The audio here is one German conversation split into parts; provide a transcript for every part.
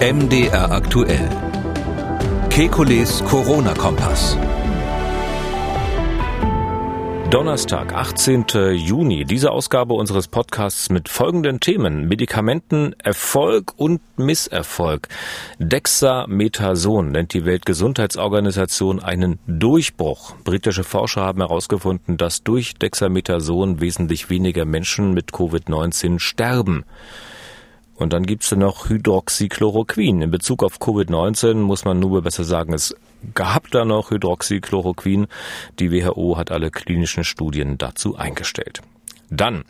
MDR aktuell. Kekules Corona-Kompass. Donnerstag, 18. Juni. Diese Ausgabe unseres Podcasts mit folgenden Themen. Medikamenten, Erfolg und Misserfolg. Dexamethason nennt die Weltgesundheitsorganisation einen Durchbruch. Britische Forscher haben herausgefunden, dass durch Dexamethason wesentlich weniger Menschen mit Covid-19 sterben. Und dann gibt's noch Hydroxychloroquin. In Bezug auf Covid-19 muss man nur besser sagen, es gab da noch Hydroxychloroquin. Die WHO hat alle klinischen Studien dazu eingestellt. Dann.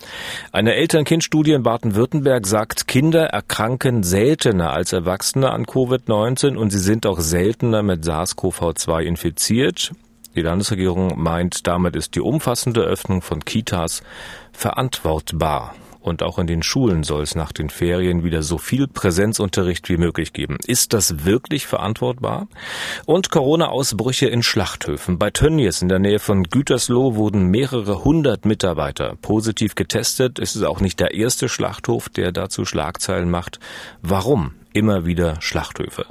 Eine Eltern-Kind-Studie in Baden-Württemberg sagt, Kinder erkranken seltener als Erwachsene an Covid-19 und sie sind auch seltener mit SARS-CoV-2 infiziert. Die Landesregierung meint, damit ist die umfassende Öffnung von Kitas verantwortbar. Und auch in den Schulen soll es nach den Ferien wieder so viel Präsenzunterricht wie möglich geben. Ist das wirklich verantwortbar? Und Corona-Ausbrüche in Schlachthöfen. Bei Tönnies in der Nähe von Gütersloh wurden mehrere hundert Mitarbeiter positiv getestet. Es ist auch nicht der erste Schlachthof, der dazu Schlagzeilen macht. Warum? Immer wieder Schlachthöfe.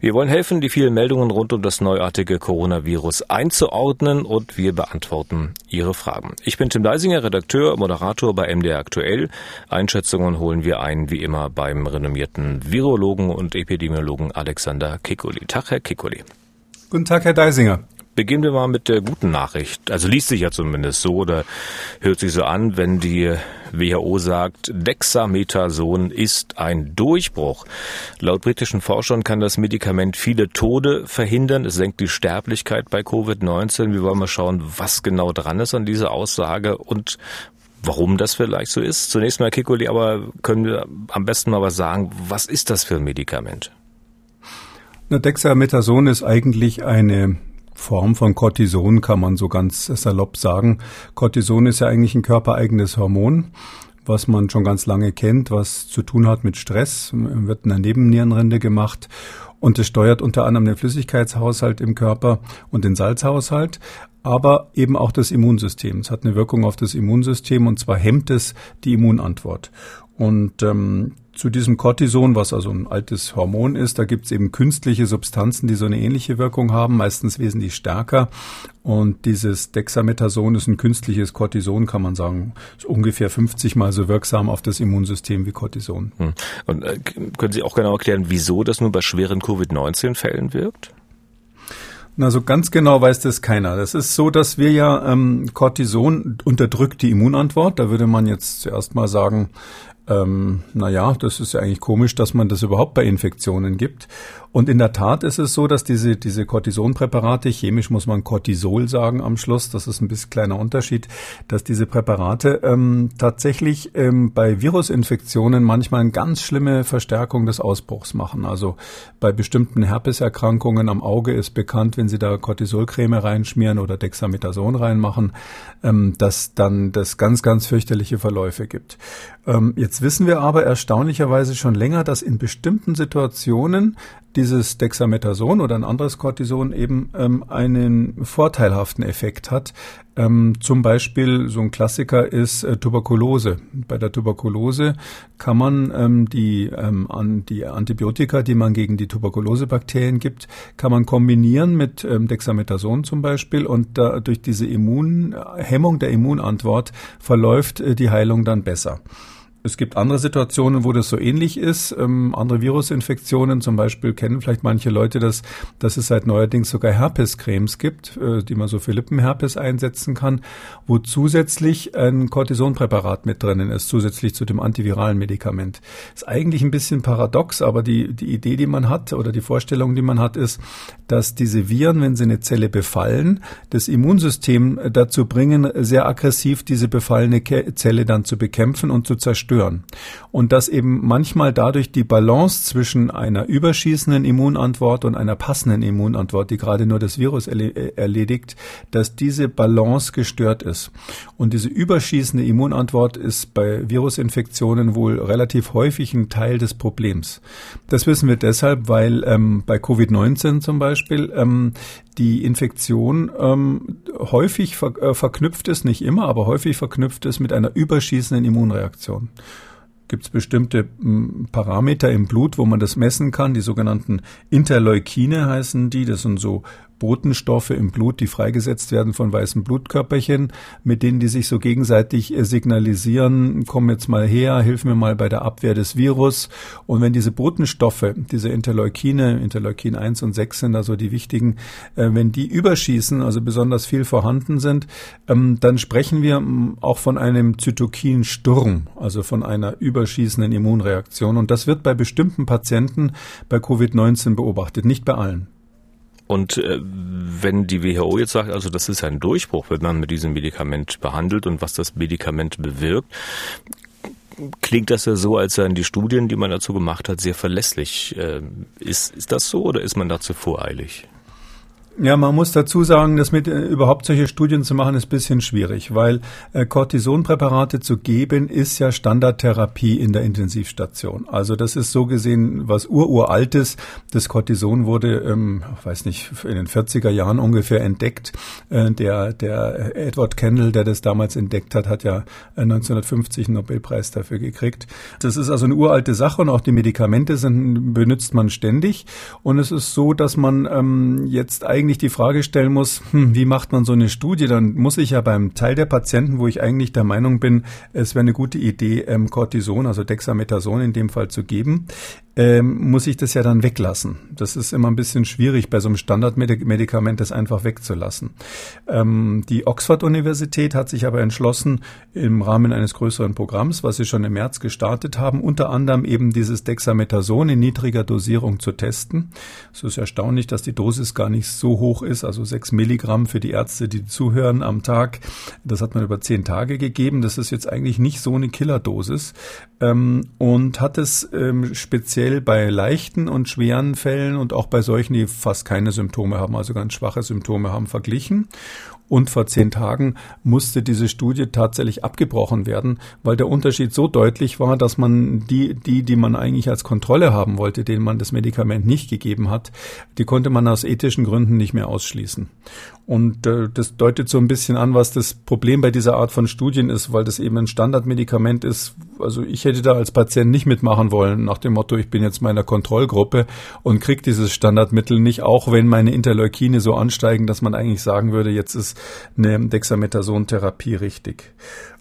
Wir wollen helfen, die vielen Meldungen rund um das neuartige Coronavirus einzuordnen und wir beantworten Ihre Fragen. Ich bin Tim Deisinger, Redakteur, Moderator bei MDR Aktuell. Einschätzungen holen wir ein, wie immer, beim renommierten Virologen und Epidemiologen Alexander Kikuli. Tag, Herr Kikuli. Guten Tag, Herr Deisinger. Beginnen wir mal mit der guten Nachricht. Also liest sich ja zumindest so oder hört sich so an, wenn die WHO sagt, Dexamethason ist ein Durchbruch. Laut britischen Forschern kann das Medikament viele Tode verhindern. Es senkt die Sterblichkeit bei Covid-19. Wir wollen mal schauen, was genau dran ist an dieser Aussage und warum das vielleicht so ist. Zunächst mal, Kikoli, aber können wir am besten mal was sagen, was ist das für ein Medikament? Na, Dexamethason ist eigentlich eine Form von Cortison, kann man so ganz salopp sagen. Cortison ist ja eigentlich ein körpereigenes Hormon, was man schon ganz lange kennt, was zu tun hat mit Stress, wird in der Nebennierenrinde gemacht und es steuert unter anderem den Flüssigkeitshaushalt im Körper und den Salzhaushalt, aber eben auch das Immunsystem. Es hat eine Wirkung auf das Immunsystem und zwar hemmt es die Immunantwort. Und ähm, zu diesem Cortison, was also ein altes Hormon ist, da gibt es eben künstliche Substanzen, die so eine ähnliche Wirkung haben, meistens wesentlich stärker. Und dieses Dexamethason ist ein künstliches Cortison, kann man sagen, ist ungefähr 50 mal so wirksam auf das Immunsystem wie Cortison. Hm. Und äh, können Sie auch genau erklären, wieso das nur bei schweren Covid-19-Fällen wirkt? Na, so ganz genau weiß das keiner. Das ist so, dass wir ja ähm, Cortison unterdrückt die Immunantwort. Da würde man jetzt zuerst mal sagen, ähm, naja, das ist ja eigentlich komisch, dass man das überhaupt bei Infektionen gibt. Und in der Tat ist es so, dass diese, diese Cortisonpräparate, chemisch muss man Cortisol sagen am Schluss, das ist ein bisschen kleiner Unterschied, dass diese Präparate ähm, tatsächlich ähm, bei Virusinfektionen manchmal eine ganz schlimme Verstärkung des Ausbruchs machen. Also bei bestimmten Herpeserkrankungen am Auge ist bekannt, wenn Sie da Cortisolcreme reinschmieren oder Dexamethason reinmachen, ähm, dass dann das ganz, ganz fürchterliche Verläufe gibt. Ähm, jetzt wissen wir aber erstaunlicherweise schon länger, dass in bestimmten Situationen dieses Dexamethason oder ein anderes Cortison eben ähm, einen vorteilhaften Effekt hat. Ähm, zum Beispiel so ein Klassiker ist äh, Tuberkulose. Bei der Tuberkulose kann man ähm, die, ähm, an, die Antibiotika, die man gegen die Tuberkulosebakterien gibt, kann man kombinieren mit ähm, Dexamethason zum Beispiel und da, durch diese Immunhemmung der Immunantwort verläuft äh, die Heilung dann besser. Es gibt andere Situationen, wo das so ähnlich ist. Ähm, andere Virusinfektionen, zum Beispiel kennen vielleicht manche Leute das, dass es seit neuerdings sogar Herpescremes gibt, äh, die man so für Lippenherpes einsetzen kann, wo zusätzlich ein Cortisonpräparat mit drinnen ist, zusätzlich zu dem antiviralen Medikament. Ist eigentlich ein bisschen paradox, aber die, die Idee, die man hat oder die Vorstellung, die man hat, ist, dass diese Viren, wenn sie eine Zelle befallen, das Immunsystem dazu bringen, sehr aggressiv diese befallene Zelle dann zu bekämpfen und zu zerstören zerstören. Und dass eben manchmal dadurch die Balance zwischen einer überschießenden Immunantwort und einer passenden Immunantwort, die gerade nur das Virus erledigt, dass diese Balance gestört ist. Und diese überschießende Immunantwort ist bei Virusinfektionen wohl relativ häufig ein Teil des Problems. Das wissen wir deshalb, weil ähm, bei Covid-19 zum Beispiel ähm, die Infektion ähm, häufig ver äh, verknüpft ist, nicht immer, aber häufig verknüpft ist mit einer überschießenden Immunreaktion. gibt es bestimmte Parameter im Blut, wo man das messen kann. Die sogenannten Interleukine heißen die. Das sind so Botenstoffe im Blut, die freigesetzt werden von weißen Blutkörperchen, mit denen die sich so gegenseitig äh, signalisieren, komm jetzt mal her, hilf mir mal bei der Abwehr des Virus. Und wenn diese Botenstoffe, diese Interleukine, Interleukin 1 und 6 sind also die wichtigen, äh, wenn die überschießen, also besonders viel vorhanden sind, ähm, dann sprechen wir ähm, auch von einem Zytokinsturm, also von einer überschießenden Immunreaktion. Und das wird bei bestimmten Patienten bei Covid-19 beobachtet, nicht bei allen. Und äh, wenn die WHO jetzt sagt, also das ist ein Durchbruch, wenn man mit diesem Medikament behandelt und was das Medikament bewirkt, klingt das ja so, als seien die Studien, die man dazu gemacht hat, sehr verlässlich. Äh, ist, ist das so oder ist man dazu voreilig? Ja, man muss dazu sagen, dass mit äh, überhaupt solche Studien zu machen ist bisschen schwierig, weil äh, Cortisonpräparate zu geben ist ja Standardtherapie in der Intensivstation. Also das ist so gesehen was ururaltes. Das Cortison wurde, ähm, weiß nicht, in den 40er Jahren ungefähr entdeckt. Äh, der der Edward Kendall, der das damals entdeckt hat, hat ja 1950 äh, einen Nobelpreis dafür gekriegt. Das ist also eine uralte Sache und auch die Medikamente sind benutzt man ständig. Und es ist so, dass man ähm, jetzt eigentlich eigentlich die Frage stellen muss, hm, wie macht man so eine Studie, dann muss ich ja beim Teil der Patienten, wo ich eigentlich der Meinung bin, es wäre eine gute Idee, ähm, Cortison, also Dexamethason in dem Fall zu geben, ähm, muss ich das ja dann weglassen. Das ist immer ein bisschen schwierig, bei so einem Standardmedikament das einfach wegzulassen. Ähm, die Oxford-Universität hat sich aber entschlossen, im Rahmen eines größeren Programms, was sie schon im März gestartet haben, unter anderem eben dieses Dexamethason in niedriger Dosierung zu testen. Es ist erstaunlich, dass die Dosis gar nicht so hoch ist, also sechs Milligramm für die Ärzte, die zuhören am Tag. Das hat man über zehn Tage gegeben. Das ist jetzt eigentlich nicht so eine Killerdosis ähm, und hat es ähm, speziell speziell bei leichten und schweren Fällen und auch bei solchen, die fast keine Symptome haben, also ganz schwache Symptome haben, verglichen. Und vor zehn Tagen musste diese Studie tatsächlich abgebrochen werden, weil der Unterschied so deutlich war, dass man die, die, die man eigentlich als Kontrolle haben wollte, denen man das Medikament nicht gegeben hat, die konnte man aus ethischen Gründen nicht mehr ausschließen. Und äh, das deutet so ein bisschen an, was das Problem bei dieser Art von Studien ist, weil das eben ein Standardmedikament ist. Also ich hätte da als Patient nicht mitmachen wollen, nach dem Motto, ich bin jetzt meiner Kontrollgruppe und krieg dieses Standardmittel nicht, auch wenn meine Interleukine so ansteigen, dass man eigentlich sagen würde, jetzt ist eine Dexamethason-Therapie richtig.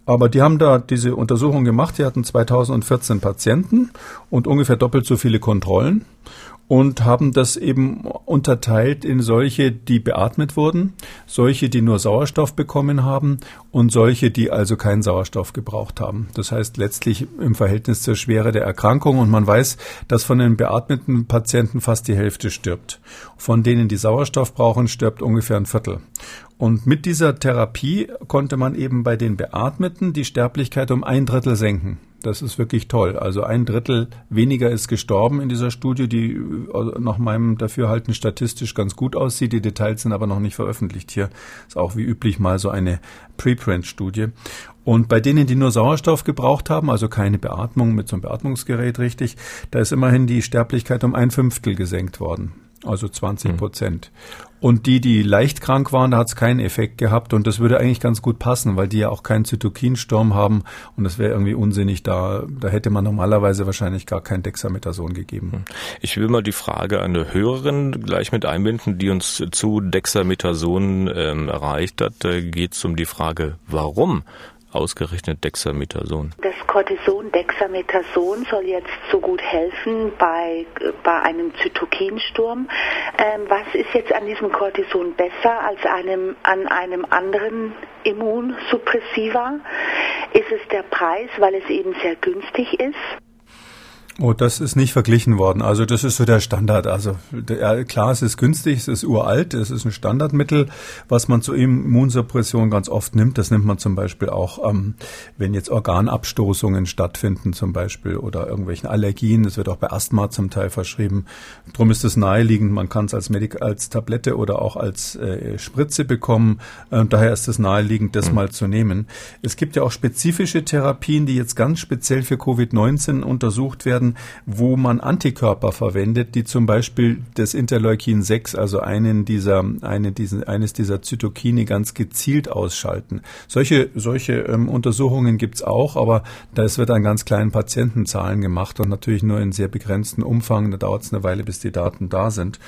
Aber die haben da diese Untersuchung gemacht. Die hatten 2014 Patienten und ungefähr doppelt so viele Kontrollen und haben das eben unterteilt in solche, die beatmet wurden, solche, die nur Sauerstoff bekommen haben und solche, die also keinen Sauerstoff gebraucht haben. Das heißt letztlich im Verhältnis zur Schwere der Erkrankung und man weiß, dass von den beatmeten Patienten fast die Hälfte stirbt. Von denen, die Sauerstoff brauchen, stirbt ungefähr ein Viertel. Und mit dieser Therapie konnte man eben bei den Beatmeten die Sterblichkeit um ein Drittel senken. Das ist wirklich toll. Also ein Drittel weniger ist gestorben in dieser Studie, die äh, nach meinem Dafürhalten statistisch ganz gut aussieht. Die Details sind aber noch nicht veröffentlicht hier. Ist auch wie üblich mal so eine Preprint-Studie. Und bei denen, die nur Sauerstoff gebraucht haben, also keine Beatmung mit so einem Beatmungsgerät richtig, da ist immerhin die Sterblichkeit um ein Fünftel gesenkt worden also 20 hm. Prozent. Mhm. Und die, die leicht krank waren, da hat es keinen Effekt gehabt und das würde eigentlich ganz gut passen, weil die ja auch keinen Zytokinsturm haben und das wäre irgendwie unsinnig, da, da hätte man normalerweise wahrscheinlich gar kein Dexamethason gegeben. Hm. Ich will mal die Frage an eine Hörerin gleich mit einbinden, die uns zu Dexamethason ähm, erreicht hat. Da geht es um die Frage, warum ausgerechnet Dexamethason? Das Cortison Dexamethason soll jetzt so gut helfen bei, bei einem Zytokinsturm. Ähm, was ist jetzt an diesem Cortison besser als einem, an einem anderen Immunsuppressiva? Ist es der Preis, weil es eben sehr günstig ist? Oh, das ist nicht verglichen worden. Also das ist so der Standard. Also der, klar, es ist günstig, es ist uralt, es ist ein Standardmittel, was man zur Immunsuppression ganz oft nimmt. Das nimmt man zum Beispiel auch, ähm, wenn jetzt Organabstoßungen stattfinden zum Beispiel oder irgendwelchen Allergien. Das wird auch bei Asthma zum Teil verschrieben. Drum ist es naheliegend. Man kann es als Medik als Tablette oder auch als äh, Spritze bekommen. Äh, daher ist es naheliegend, das mal zu nehmen. Es gibt ja auch spezifische Therapien, die jetzt ganz speziell für Covid-19 untersucht werden werden, wo man Antikörper verwendet, die zum Beispiel das Interleukin 6, also einen dieser, eine, diesen, eines dieser Zytokine ganz gezielt ausschalten. Solche, solche ähm, Untersuchungen gibt's auch, aber das wird an ganz kleinen Patientenzahlen gemacht und natürlich nur in sehr begrenzten Umfang. Da dauert es eine Weile, bis die Daten da sind.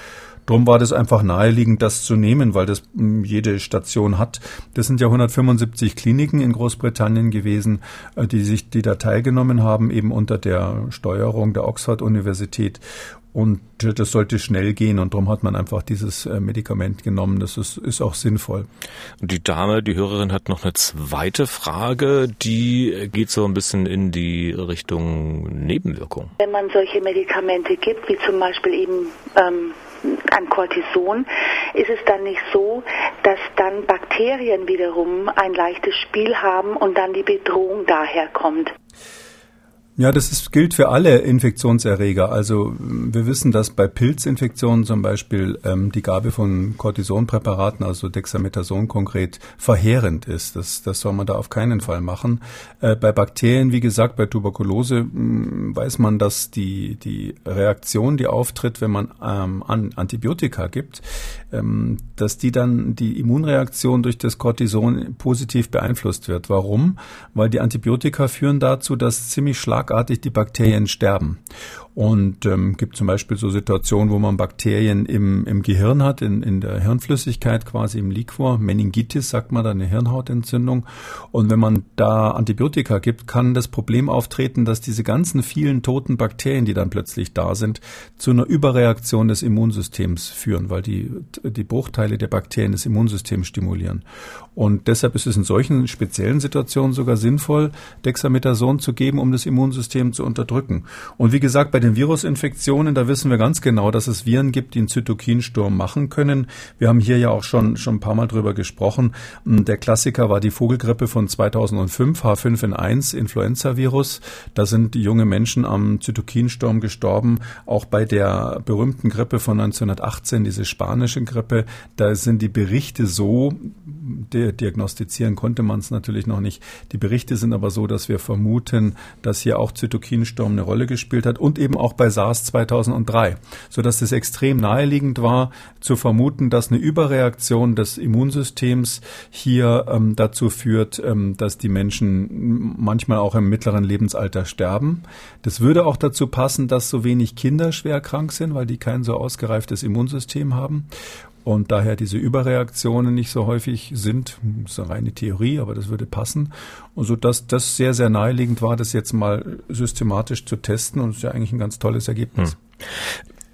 Drum war das einfach naheliegend, das zu nehmen, weil das hm, jede Station hat. Das sind ja 175 Kliniken in Großbritannien gewesen, äh, die sich, die da teilgenommen haben, eben unter der Steuerung der Oxford-Universität. Und das sollte schnell gehen und darum hat man einfach dieses äh, Medikament genommen. Das ist, ist auch sinnvoll. Und die Dame, die Hörerin hat noch eine zweite Frage, die geht so ein bisschen in die Richtung Nebenwirkung. Wenn man solche Medikamente gibt, wie zum Beispiel eben ähm, an Cortison, ist es dann nicht so, dass dann Bakterien wiederum ein leichtes Spiel haben und dann die Bedrohung daher kommt. Ja, das ist, gilt für alle Infektionserreger. Also wir wissen, dass bei Pilzinfektionen zum Beispiel ähm, die Gabe von Cortisonpräparaten, also Dexamethason konkret, verheerend ist. Das, das soll man da auf keinen Fall machen. Äh, bei Bakterien, wie gesagt, bei Tuberkulose mh, hm, weiß man, dass die, die Reaktion, die auftritt, wenn man ähm, an Antibiotika gibt, dass die dann die Immunreaktion durch das Cortison positiv beeinflusst wird. Warum? Weil die Antibiotika führen dazu, dass ziemlich schlag schlagartig die Bakterien sterben. Und ähm, gibt zum Beispiel so Situationen, wo man Bakterien im, im Gehirn hat, in, in der Hirnflüssigkeit, quasi im Liquor. Meningitis sagt man, da eine Hirnhautentzündung. Und wenn man da Antibiotika gibt, kann das Problem auftreten, dass diese ganzen vielen toten Bakterien, die dann plötzlich da sind, zu einer Überreaktion des Immunsystems führen, weil die, die Bruchteile der Bakterien das Immunsystem stimulieren. Und deshalb ist es in solchen speziellen Situationen sogar sinnvoll, Dexamethason zu geben, um das Immunsystem zu unterdrücken. Und wie gesagt, bei den Virusinfektionen, da wissen wir ganz genau, dass es Viren gibt, die einen Zytokinsturm machen können. Wir haben hier ja auch schon, schon ein paar Mal drüber gesprochen. Hm, der Klassiker war die Vogelgrippe von 2005, H5N1, Influenza-Virus. Da sind junge Menschen am Zytokinsturm gestorben. Auch bei der berühmten Grippe von 1918, diese spanische Grippe, da sind die Berichte so, diagnostizieren konnte man es natürlich noch nicht. Die Berichte sind aber so, dass wir vermuten, dass hier auch Zytokinsturm eine Rolle gespielt hat und eben auch bei SARS 2003, sodass es extrem naheliegend war zu vermuten, dass eine Überreaktion des Immunsystems hier ähm, dazu führt, ähm, dass die Menschen manchmal auch im mittleren Lebensalter sterben. Das würde auch dazu passen, dass so wenig Kinder schwer krank sind, weil die kein so ausgereiftes Immunsystem haben und daher diese Überreaktionen nicht so häufig sind. Das ist eine reine Theorie, aber das würde passen. Und so dass das sehr, sehr naheliegend war, das jetzt mal systematisch zu testen und ist ja eigentlich ein ganz tolles Ergebnis.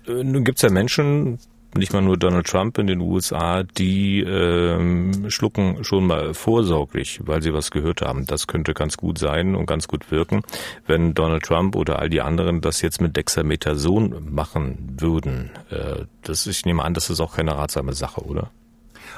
Hm. Nun gibt es ja Menschen, nicht mal nur Donald Trump in den USA, die ähm, schlucken schon mal vorsorglich, weil sie was gehört haben. Das könnte ganz gut sein und ganz gut wirken, wenn Donald Trump oder all die anderen das jetzt mit Dexamethason machen würden. Äh, das, ich nehme an, das ist auch keine ratsame Sache, oder?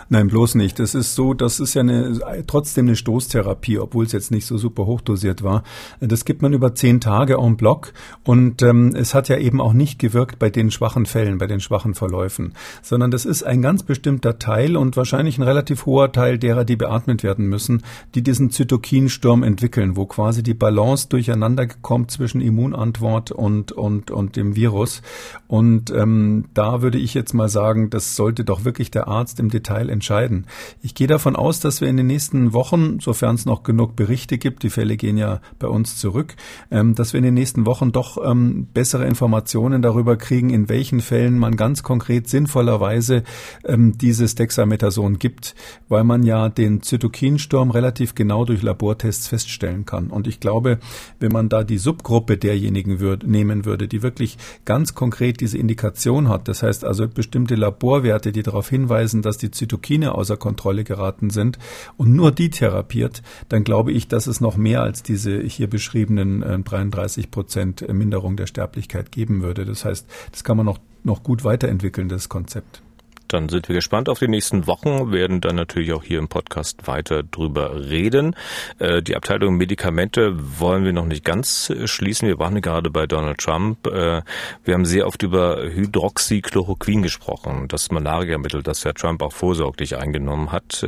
Nein, bloß nicht. Das ist so, das ist ja eine, trotzdem eine Stoßtherapie, obwohl es jetzt nicht so super hochdosiert war. Das gibt man über zehn Tage en bloc und ähm, es hat ja eben auch nicht gewirkt bei den schwachen Fällen, bei den schwachen Verläufen, sondern das ist ein ganz bestimmter Teil und wahrscheinlich ein relativ hoher Teil derer, die beatmet werden müssen, die diesen Zytokinsturm entwickeln, wo quasi die Balance durcheinander kommt zwischen Immunantwort und, und, und dem Virus. Und ähm, da würde ich jetzt mal sagen, das sollte doch wirklich der Arzt im Detail entscheiden. Ich gehe davon aus, dass wir in den nächsten Wochen, sofern es noch genug Berichte gibt, die Fälle gehen ja bei uns zurück, ähm, dass wir in den nächsten Wochen doch ähm, bessere Informationen darüber kriegen, in welchen Fällen man ganz konkret sinnvollerweise ähm, dieses Dexamethason gibt, weil man ja den Zytokinsturm relativ genau durch Labortests feststellen kann. Und ich glaube, wenn man da die Subgruppe derjenigen würd, nehmen würde, die wirklich ganz konkret diese Indikation hat, das heißt also bestimmte Laborwerte, die darauf hinweisen, dass die Zytokin Zytokine außer Kontrolle geraten sind und nur die therapiert, dann glaube ich, dass es noch mehr als diese hier beschriebenen 33 äh, Prozent Minderung der Sterblichkeit geben würde. Das heißt, das kann man noch, noch gut weiterentwickeln, das Konzept. Dann sind wir gespannt auf die nächsten Wochen, werden dann natürlich auch hier im Podcast weiter drüber reden. Äh, die Abteilung Medikamente wollen wir noch nicht ganz äh, schließen. Wir waren gerade bei Donald Trump. Äh, wir haben sehr oft über Hydroxychloroquin gesprochen, das Malariamittel, das Herr Trump auch vorsorglich eingenommen hat.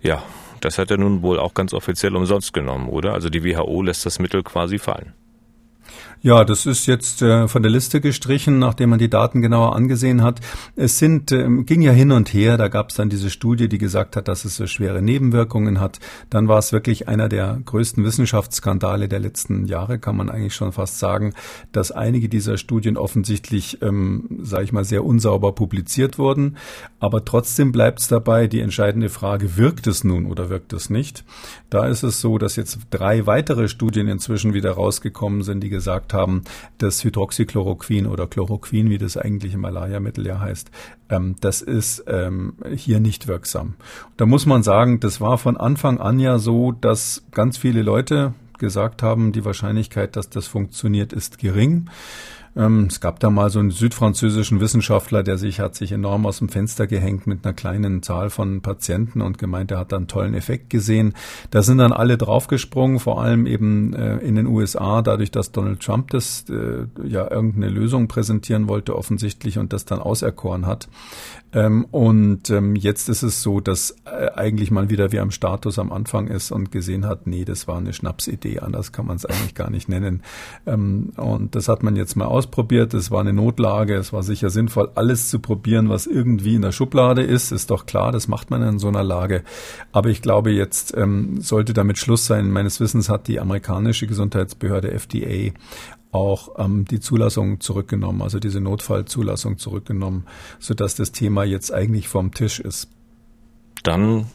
Ja, das hat er nun wohl auch ganz offiziell umsonst genommen, oder? Also die WHO lässt das Mittel quasi fallen. Ja, das ist jetzt äh, von der Liste gestrichen, nachdem man die Daten genauer angesehen hat. Es sind, äh, ging ja hin und her, da gab es dann diese Studie, die gesagt hat, dass es so schwere Nebenwirkungen hat. Dann war es wirklich einer der größten Wissenschaftsskandale der letzten Jahre, kann man eigentlich schon fast sagen, dass einige dieser Studien offensichtlich, ähm, sage ich mal, sehr unsauber publiziert wurden. Aber trotzdem bleibt es dabei, die entscheidende Frage, wirkt es nun oder wirkt es nicht? Da ist es so, dass jetzt drei weitere Studien inzwischen wieder rausgekommen sind, die gesagt gesagt haben, das Hydroxychloroquin oder Chloroquin, wie das eigentlich im Malaria-Mittel ja heißt, ähm, das ist ähm, hier nicht wirksam. Da muss man sagen, das war von Anfang an ja so, dass ganz viele Leute gesagt haben, die Wahrscheinlichkeit, dass das funktioniert, ist gering. Ähm, es gab da mal so einen südfranzösischen Wissenschaftler, der sich hat sich enorm aus dem Fenster gehängt mit einer kleinen Zahl von Patienten und gemeint, er hat da einen tollen Effekt gesehen. Da sind dann alle draufgesprungen, vor allem eben äh, in den USA, dadurch, dass Donald Trump das äh, ja irgendeine Lösung präsentieren wollte offensichtlich und das dann auserkoren hat. Ähm, und ähm, jetzt ist es so, dass äh, eigentlich mal wieder wie am Status am Anfang ist und gesehen hat, nee, das war eine Schnapsidee, anders kann man es eigentlich gar nicht nennen. Und das hat man jetzt mal ausprobiert. Es war eine Notlage, es war sicher sinnvoll, alles zu probieren, was irgendwie in der Schublade ist. Ist doch klar, das macht man in so einer Lage. Aber ich glaube, jetzt ähm, sollte damit Schluss sein. Meines Wissens hat die amerikanische Gesundheitsbehörde FDA auch ähm, die Zulassung zurückgenommen, also diese Notfallzulassung zurückgenommen, sodass das Thema jetzt eigentlich vom Tisch ist. Dann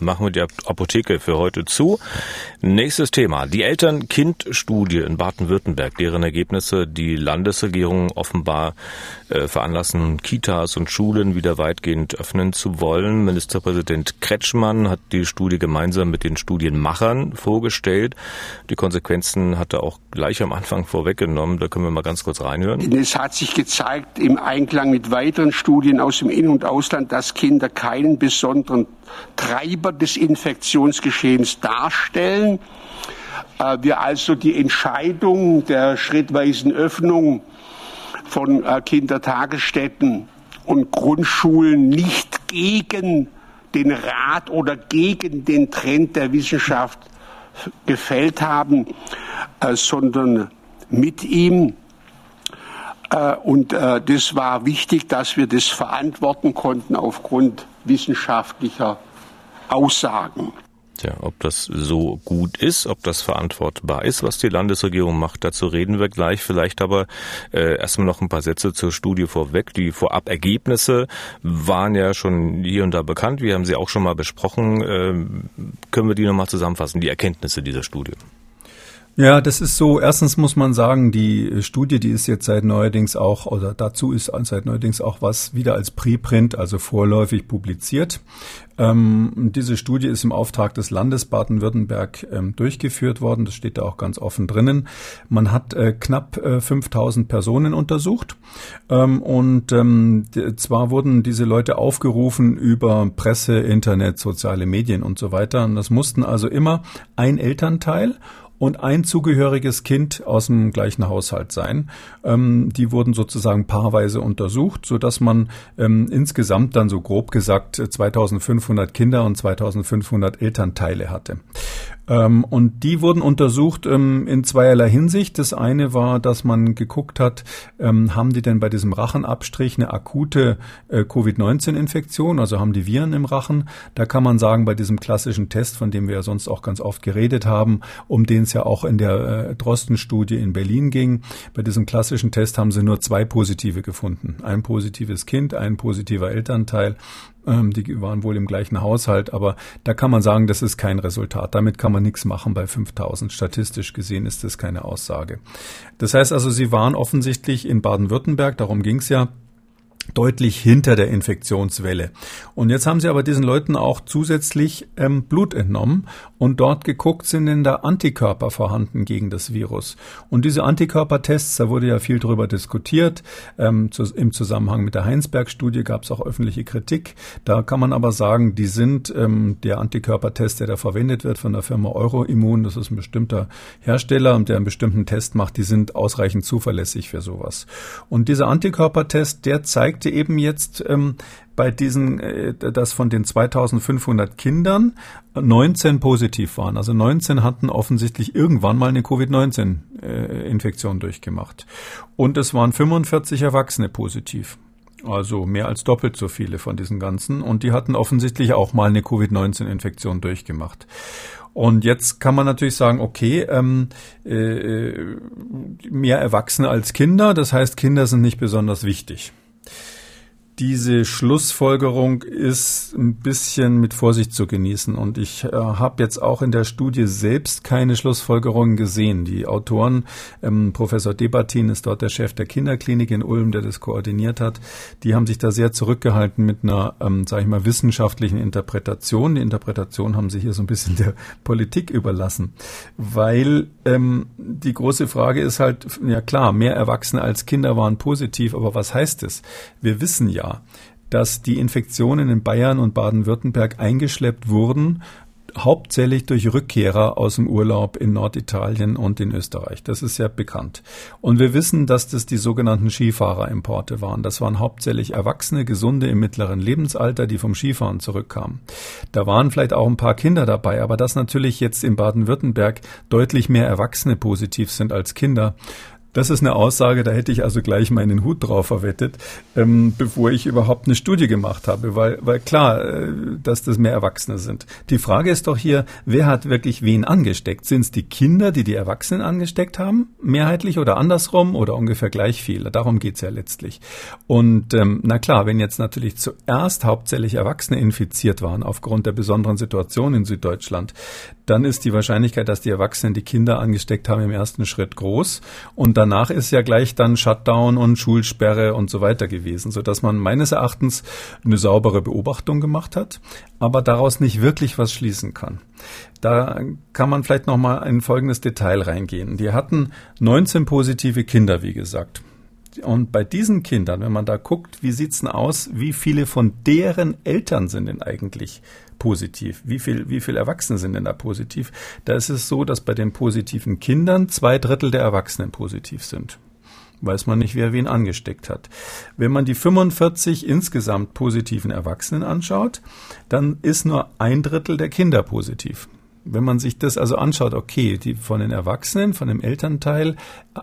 machen wir die Apotheke für heute zu. Nächstes Thema. Die Eltern-Kind-Studie in Baden-Württemberg, deren Ergebnisse die Landesregierung offenbar äh, veranlassen, Kitas und Schulen wieder weitgehend öffnen zu wollen. Ministerpräsident Kretschmann hat die Studie gemeinsam mit den Studienmachern vorgestellt. Die Konsequenzen hat er auch gleich am Anfang vorweggenommen. Da können wir mal ganz kurz reinhören. Es hat sich gezeigt im Einklang mit weiteren Studien aus dem In- und Ausland, dass Kinder keinen besonderen Treiber des Infektionsgeschehens darstellen. Äh, wir also die Entscheidung der schrittweisen Öffnung von äh, Kindertagesstätten und Grundschulen nicht gegen den Rat oder gegen den Trend der Wissenschaft gefällt haben, äh, sondern mit ihm. Und das war wichtig, dass wir das verantworten konnten aufgrund wissenschaftlicher Aussagen. Tja, ob das so gut ist, ob das verantwortbar ist, was die Landesregierung macht, dazu reden wir gleich. Vielleicht aber äh, erstmal noch ein paar Sätze zur Studie vorweg. Die Vorab-Ergebnisse waren ja schon hier und da bekannt. Wir haben sie auch schon mal besprochen. Äh, können wir die nochmal zusammenfassen, die Erkenntnisse dieser Studie? Ja, das ist so. Erstens muss man sagen, die Studie, die ist jetzt seit neuerdings auch, oder dazu ist seit neuerdings auch was wieder als Preprint, also vorläufig publiziert. Ähm, diese Studie ist im Auftrag des Landes Baden-Württemberg ähm, durchgeführt worden. Das steht da auch ganz offen drinnen. Man hat äh, knapp äh, 5000 Personen untersucht. Ähm, und ähm, zwar wurden diese Leute aufgerufen über Presse, Internet, soziale Medien und so weiter. Und das mussten also immer ein Elternteil und ein zugehöriges Kind aus dem gleichen Haushalt sein. Ähm, die wurden sozusagen paarweise untersucht, so dass man ähm, insgesamt dann so grob gesagt 2500 Kinder und 2500 Elternteile hatte. Ähm, und die wurden untersucht ähm, in zweierlei Hinsicht. Das eine war, dass man geguckt hat, ähm, haben die denn bei diesem Rachenabstrich eine akute äh, Covid-19-Infektion, also haben die Viren im Rachen. Da kann man sagen, bei diesem klassischen Test, von dem wir ja sonst auch ganz oft geredet haben, um den es ja auch in der äh, Drosten-Studie in Berlin ging, bei diesem klassischen Test haben sie nur zwei positive gefunden. Ein positives Kind, ein positiver Elternteil ähm, die waren wohl im gleichen Haushalt, aber da kann man sagen, das ist kein Resultat. Damit kann man nichts machen bei 5000. Statistisch gesehen ist das keine Aussage. Das heißt also, sie waren offensichtlich in Baden-Württemberg, darum ging es ja, deutlich hinter der Infektionswelle. Und jetzt haben sie aber diesen Leuten auch zusätzlich ähm, Blut entnommen und dort geguckt, sind denn da Antikörper vorhanden gegen das Virus. Und diese Antikörpertests, da wurde ja viel drüber diskutiert. Ähm, zu, Im Zusammenhang mit der Heinsberg-Studie gab es auch öffentliche Kritik. Da kann man aber sagen, die sind ähm, der Antikörpertest, der da verwendet wird von der Firma Euroimmun, das ist ein bestimmter Hersteller der einen bestimmten Test macht, die sind ausreichend zuverlässig für sowas. Und dieser Antikörpertest, der zeigt zeigte eben jetzt ähm, bei diesen, äh, dass von den 2500 Kindern 19 positiv waren. Also 19 hatten offensichtlich irgendwann mal eine Covid-19-Infektion äh, durchgemacht. Und es waren 45 Erwachsene positiv. Also mehr als doppelt so viele von diesen ganzen. Und die hatten offensichtlich auch mal eine Covid-19-Infektion durchgemacht. Und jetzt kann man natürlich sagen, okay, ähm, äh, mehr Erwachsene als Kinder, das heißt, Kinder sind nicht besonders wichtig diese Schlussfolgerung ist ein bisschen mit Vorsicht zu genießen. Und ich äh, habe jetzt auch in der Studie selbst keine Schlussfolgerungen gesehen. Die Autoren, ähm, Professor Debatin ist dort der Chef der Kinderklinik in Ulm, der das koordiniert hat, die haben sich da sehr zurückgehalten mit einer, ähm, sage ich mal, wissenschaftlichen Interpretation. Die Interpretation haben sie hier so ein bisschen der Politik überlassen, weil ähm, die große Frage ist halt, ja klar, mehr Erwachsene als Kinder waren positiv, aber was heißt es? Wir wissen ja, dass die Infektionen in Bayern und Baden-Württemberg eingeschleppt wurden, hauptsächlich durch Rückkehrer aus dem Urlaub in Norditalien und in Österreich. Das ist ja bekannt. Und wir wissen, dass das die sogenannten Skifahrerimporte waren. Das waren hauptsächlich Erwachsene, Gesunde im mittleren Lebensalter, die vom Skifahren zurückkamen. Da waren vielleicht auch ein paar Kinder dabei, aber dass natürlich jetzt in Baden-Württemberg deutlich mehr Erwachsene positiv sind als Kinder, das ist eine Aussage, da hätte ich also gleich meinen Hut drauf verwettet, ähm, bevor ich überhaupt eine Studie gemacht habe, weil, weil klar, äh, dass das mehr Erwachsene sind. Die Frage ist doch hier, wer hat wirklich wen angesteckt? Sind es die Kinder, die die Erwachsenen angesteckt haben, mehrheitlich oder andersrum oder ungefähr gleich viele? Darum geht's ja letztlich. Und ähm, na klar, wenn jetzt natürlich zuerst hauptsächlich Erwachsene infiziert waren aufgrund der besonderen Situation in Süddeutschland, dann ist die Wahrscheinlichkeit, dass die Erwachsenen die Kinder angesteckt haben, im ersten Schritt groß. Und danach ist ja gleich dann Shutdown und Schulsperre und so weiter gewesen, so dass man meines Erachtens eine saubere Beobachtung gemacht hat, aber daraus nicht wirklich was schließen kann. Da kann man vielleicht noch mal ein folgendes Detail reingehen. Die hatten 19 positive Kinder, wie gesagt. Und bei diesen Kindern, wenn man da guckt, wie sieht's denn aus, wie viele von deren Eltern sind denn eigentlich positiv? Wie viel, wie viel Erwachsene sind denn da positiv? Da ist es so, dass bei den positiven Kindern zwei Drittel der Erwachsenen positiv sind. Weiß man nicht, wer wen angesteckt hat. Wenn man die 45 insgesamt positiven Erwachsenen anschaut, dann ist nur ein Drittel der Kinder positiv. Wenn man sich das also anschaut, okay, die von den Erwachsenen, von dem Elternteil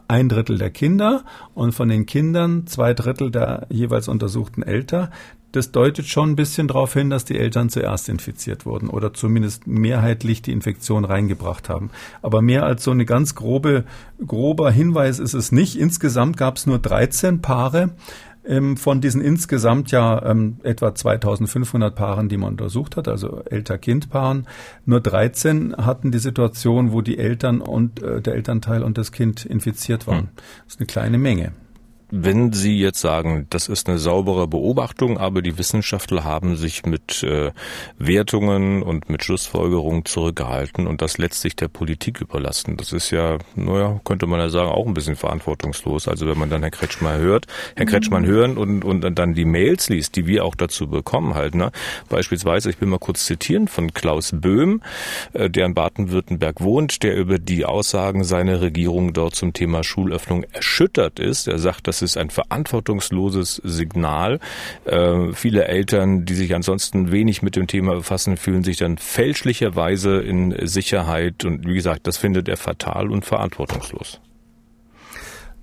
ein Drittel der Kinder und von den Kindern zwei Drittel der jeweils untersuchten Eltern, das deutet schon ein bisschen darauf hin, dass die Eltern zuerst infiziert wurden oder zumindest mehrheitlich die Infektion reingebracht haben. Aber mehr als so eine ganz grobe, grober Hinweis ist es nicht. Insgesamt gab es nur 13 Paare ähm, von diesen insgesamt ja ähm, etwa 2500 Paaren, die man untersucht hat, also Elter-Kind-Paaren. Nur 13 hatten die Situation, wo die Eltern und äh, der Elternteil und das Kind infiziert waren. Hm. Das ist eine kleine Menge. Wenn Sie jetzt sagen, das ist eine saubere Beobachtung, aber die Wissenschaftler haben sich mit äh, Wertungen und mit Schlussfolgerungen zurückgehalten und das letztlich der Politik überlassen. Das ist ja, naja, könnte man ja sagen, auch ein bisschen verantwortungslos. Also wenn man dann Herr Kretschmann hört, Herr Kretschmann mhm. hören und, und dann die Mails liest, die wir auch dazu bekommen halt. Ne? Beispielsweise, ich will mal kurz zitieren von Klaus Böhm, äh, der in Baden-Württemberg wohnt, der über die Aussagen seiner Regierung dort zum Thema Schulöffnung erschüttert ist. Er sagt, das ist ein verantwortungsloses Signal. Äh, viele Eltern, die sich ansonsten wenig mit dem Thema befassen, fühlen sich dann fälschlicherweise in Sicherheit. Und wie gesagt, das findet er fatal und verantwortungslos.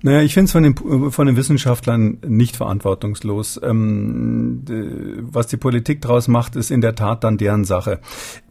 Naja, ich finde es von den, von den Wissenschaftlern nicht verantwortungslos. Ähm, was die Politik daraus macht, ist in der Tat dann deren Sache.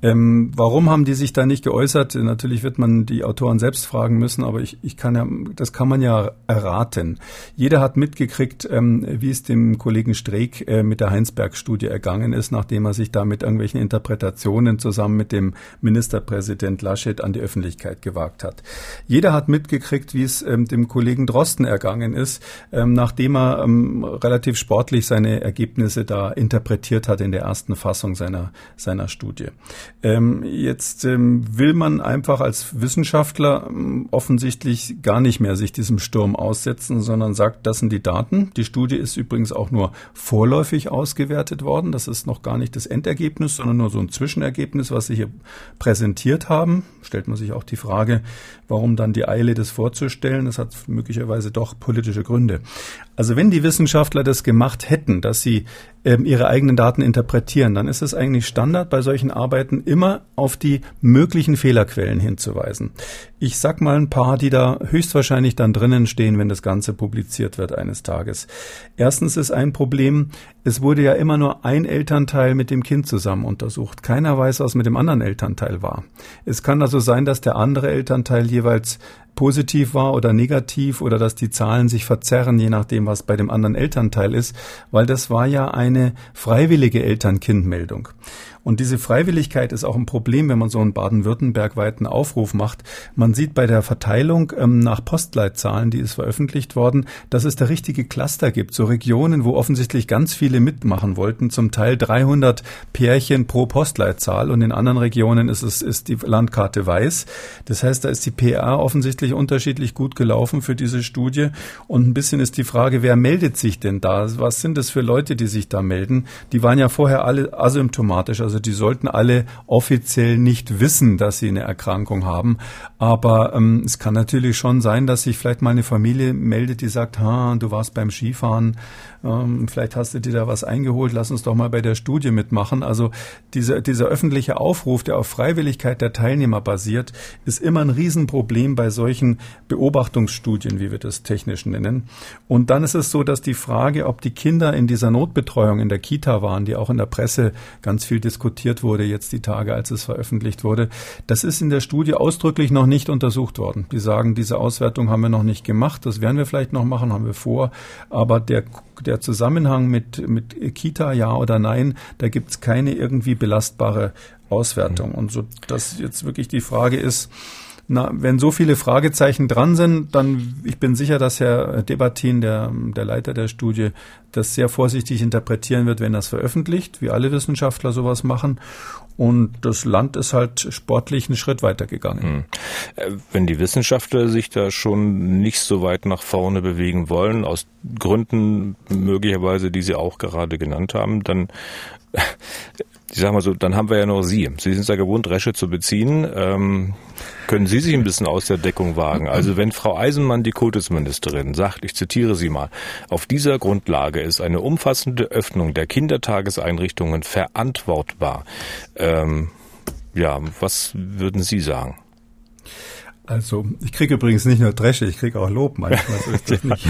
Ähm, warum haben die sich da nicht geäußert? Natürlich wird man die Autoren selbst fragen müssen, aber ich, ich kann ja, das kann man ja erraten. Jeder hat mitgekriegt, ähm, wie es dem Kollegen Streeck äh, mit der Heinsberg-Studie ergangen ist, nachdem er sich da mit irgendwelchen Interpretationen zusammen mit dem Ministerpräsident Laschet an die Öffentlichkeit gewagt hat. Jeder hat mitgekriegt, wie es ähm, dem Kollegen Drosten Drosten ergangen ist, ähm, nachdem er ähm, relativ sportlich seine Ergebnisse da interpretiert hat in der ersten Fassung seiner, seiner Studie. Ähm, jetzt ähm, will man einfach als Wissenschaftler ähm, offensichtlich gar nicht mehr sich diesem Sturm aussetzen, sondern sagt, das sind die Daten. Die Studie ist übrigens auch nur vorläufig ausgewertet worden. Das ist noch gar nicht das Endergebnis, sondern nur so ein Zwischenergebnis, was Sie hier präsentiert haben. Stellt man sich auch die Frage, warum dann die Eile, das vorzustellen? Das hat möglicherweise möglicherweise doch politische Gründe. Also wenn die Wissenschaftler das gemacht hätten, dass sie ähm, ihre eigenen Daten interpretieren, dann ist es eigentlich Standard bei solchen Arbeiten immer auf die möglichen Fehlerquellen hinzuweisen. Ich sag mal ein paar, die da höchstwahrscheinlich dann drinnen stehen, wenn das Ganze publiziert wird eines Tages. Erstens ist ein Problem, es wurde ja immer nur ein Elternteil mit dem Kind zusammen untersucht. Keiner weiß, was mit dem anderen Elternteil war. Es kann also sein, dass der andere Elternteil jeweils positiv war oder negativ oder dass die Zahlen sich verzerren, je nachdem, was bei dem anderen Elternteil ist, weil das war ja eine freiwillige Eltern-Kind-Meldung. Und diese Freiwilligkeit ist auch ein Problem, wenn man so einen baden-württemberg-weiten Aufruf macht. Man sieht bei der Verteilung ähm, nach Postleitzahlen, die ist veröffentlicht worden, dass es da richtige Cluster gibt, so Regionen, wo offensichtlich ganz viele mitmachen wollten, zum Teil 300 Pärchen pro Postleitzahl und in anderen Regionen ist es ist die Landkarte weiß. Das heißt, da ist die PR offensichtlich unterschiedlich gut gelaufen für diese Studie und ein bisschen ist die Frage, wer meldet sich denn da? Was sind das für Leute, die sich da melden? Die waren ja vorher alle asymptomatisch, also also die sollten alle offiziell nicht wissen, dass sie eine Erkrankung haben. Aber ähm, es kann natürlich schon sein, dass sich vielleicht mal eine Familie meldet, die sagt, ha, du warst beim Skifahren, ähm, vielleicht hast du dir da was eingeholt, lass uns doch mal bei der Studie mitmachen. Also dieser, dieser öffentliche Aufruf, der auf Freiwilligkeit der Teilnehmer basiert, ist immer ein Riesenproblem bei solchen Beobachtungsstudien, wie wir das technisch nennen. Und dann ist es so, dass die Frage, ob die Kinder in dieser Notbetreuung in der Kita waren, die auch in der Presse ganz viel diskutiert wurde, jetzt die Tage, als es veröffentlicht wurde. Das ist in der Studie ausdrücklich noch nicht untersucht worden. Die sagen, diese Auswertung haben wir noch nicht gemacht. Das werden wir vielleicht noch machen, haben wir vor. Aber der, der Zusammenhang mit, mit Kita, ja oder nein, da gibt es keine irgendwie belastbare Auswertung. Und so, dass jetzt wirklich die Frage ist, na, wenn so viele Fragezeichen dran sind, dann, ich bin sicher, dass Herr Debatin, der, der Leiter der Studie, das sehr vorsichtig interpretieren wird, wenn es veröffentlicht, wie alle Wissenschaftler sowas machen. Und das Land ist halt sportlich einen Schritt weitergegangen. Hm. Äh, wenn die Wissenschaftler sich da schon nicht so weit nach vorne bewegen wollen, aus Gründen möglicherweise, die Sie auch gerade genannt haben, dann ich sag mal so, dann haben wir ja noch Sie. Sie sind ja gewohnt, Resche zu beziehen. Ähm, können Sie sich ein bisschen aus der Deckung wagen? Also wenn Frau Eisenmann, die Kultusministerin, sagt, ich zitiere sie mal, auf dieser Grundlage ist eine umfassende Öffnung der Kindertageseinrichtungen verantwortbar. Ähm, ja, was würden Sie sagen? Also ich kriege übrigens nicht nur Dresche, ich kriege auch Lob manchmal. So nicht.